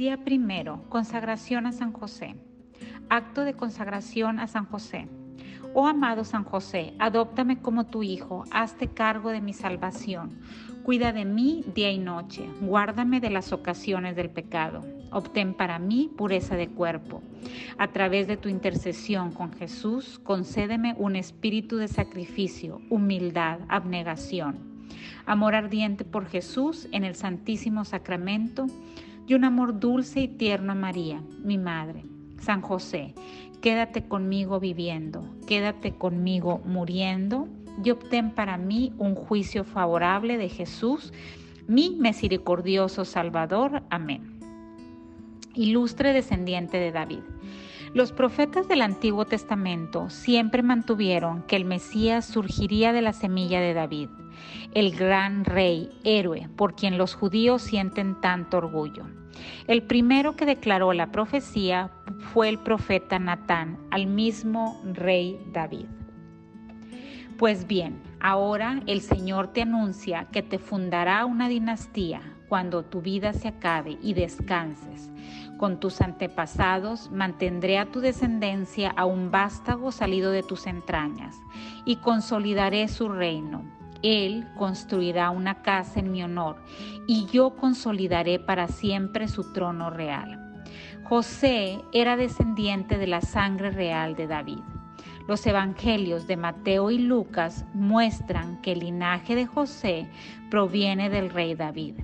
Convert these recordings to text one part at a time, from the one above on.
Día primero, consagración a San José. Acto de consagración a San José. Oh amado San José, adóptame como tu hijo, hazte cargo de mi salvación. Cuida de mí día y noche, guárdame de las ocasiones del pecado. Obtén para mí pureza de cuerpo. A través de tu intercesión con Jesús, concédeme un espíritu de sacrificio, humildad, abnegación. Amor ardiente por Jesús en el Santísimo Sacramento y un amor dulce y tierno a María, mi Madre. San José, quédate conmigo viviendo, quédate conmigo muriendo y obtén para mí un juicio favorable de Jesús, mi misericordioso Salvador. Amén. Ilustre descendiente de David. Los profetas del Antiguo Testamento siempre mantuvieron que el Mesías surgiría de la semilla de David, el gran rey, héroe, por quien los judíos sienten tanto orgullo. El primero que declaró la profecía fue el profeta Natán al mismo rey David. Pues bien, ahora el Señor te anuncia que te fundará una dinastía cuando tu vida se acabe y descanses. Con tus antepasados mantendré a tu descendencia a un vástago salido de tus entrañas y consolidaré su reino él construirá una casa en mi honor y yo consolidaré para siempre su trono real. José era descendiente de la sangre real de David. Los evangelios de Mateo y Lucas muestran que el linaje de José proviene del rey David.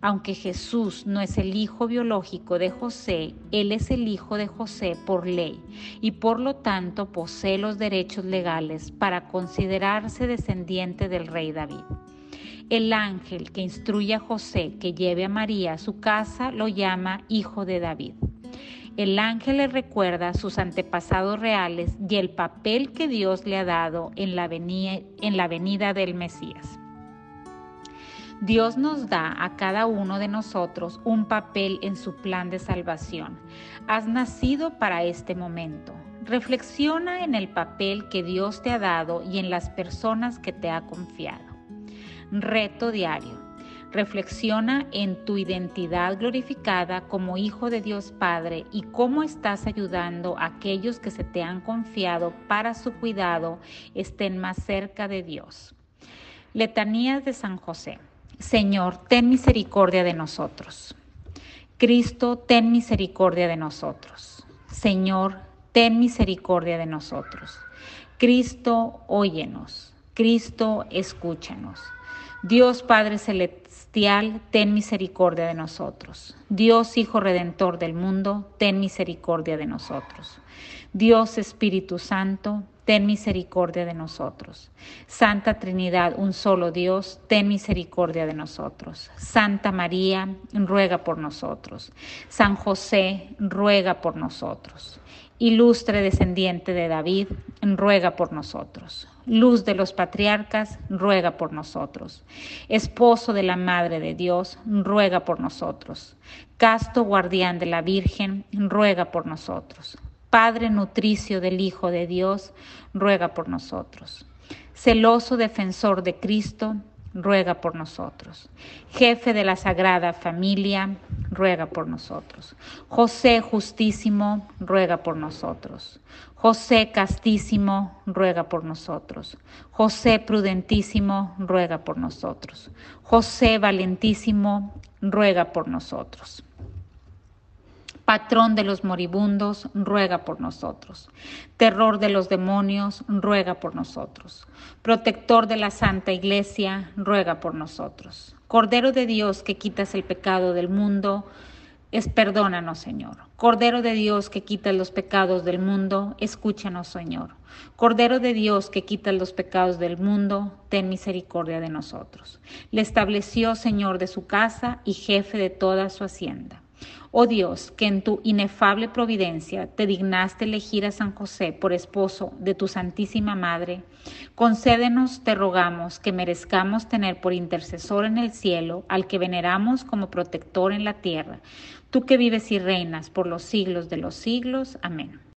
Aunque Jesús no es el hijo biológico de José, Él es el hijo de José por ley y por lo tanto posee los derechos legales para considerarse descendiente del rey David. El ángel que instruye a José que lleve a María a su casa lo llama hijo de David. El ángel le recuerda sus antepasados reales y el papel que Dios le ha dado en la venida, del Mesías. Dios nos da a cada uno de nosotros un papel en su plan de salvación. Has nacido para este momento. Reflexiona en el papel que Dios te ha dado y en las personas que te ha confiado. Reto diario. Reflexiona en tu identidad glorificada como hijo de Dios Padre y cómo estás ayudando a aquellos que se te han confiado para su cuidado estén más cerca de Dios. Letanías de San José. Señor, ten misericordia de nosotros. Cristo, ten misericordia de nosotros. Señor, ten misericordia de nosotros. Cristo, óyenos. Cristo, escúchanos. Dios Padre Celestial, ten misericordia de nosotros. Dios Hijo Redentor del mundo, ten misericordia de nosotros. Dios Espíritu Santo, ten misericordia de nosotros. Santa Trinidad, un solo Dios, ten misericordia de nosotros. Santa María, ruega por nosotros. San José, ruega por nosotros. Ilustre descendiente de David, ruega por nosotros. Luz de los patriarcas, ruega por nosotros. Esposo de la Madre de Dios, ruega por nosotros. Casto guardián de la Virgen, ruega por nosotros. Padre nutricio del Hijo de Dios, ruega por nosotros. Celoso defensor de Cristo, ruega por nosotros. Jefe de la Sagrada Familia, ruega por nosotros. José Justísimo, ruega por nosotros. José Castísimo, ruega por nosotros. José Prudentísimo, ruega por nosotros. José Valentísimo, ruega por nosotros patrón de los moribundos, ruega por nosotros. Terror de los demonios, ruega por nosotros. Protector de la Santa Iglesia, ruega por nosotros. Cordero de Dios que quitas el pecado del mundo, es perdónanos, Señor. Cordero de Dios que quitas los pecados del mundo, escúchanos, Señor. Cordero de Dios que quitas los pecados del mundo, ten misericordia de nosotros. Le estableció Señor de su casa y jefe de toda su hacienda. Oh Dios, que en tu inefable providencia te dignaste elegir a San José por esposo de tu Santísima Madre, concédenos, te rogamos, que merezcamos tener por intercesor en el cielo al que veneramos como protector en la tierra, tú que vives y reinas por los siglos de los siglos. Amén.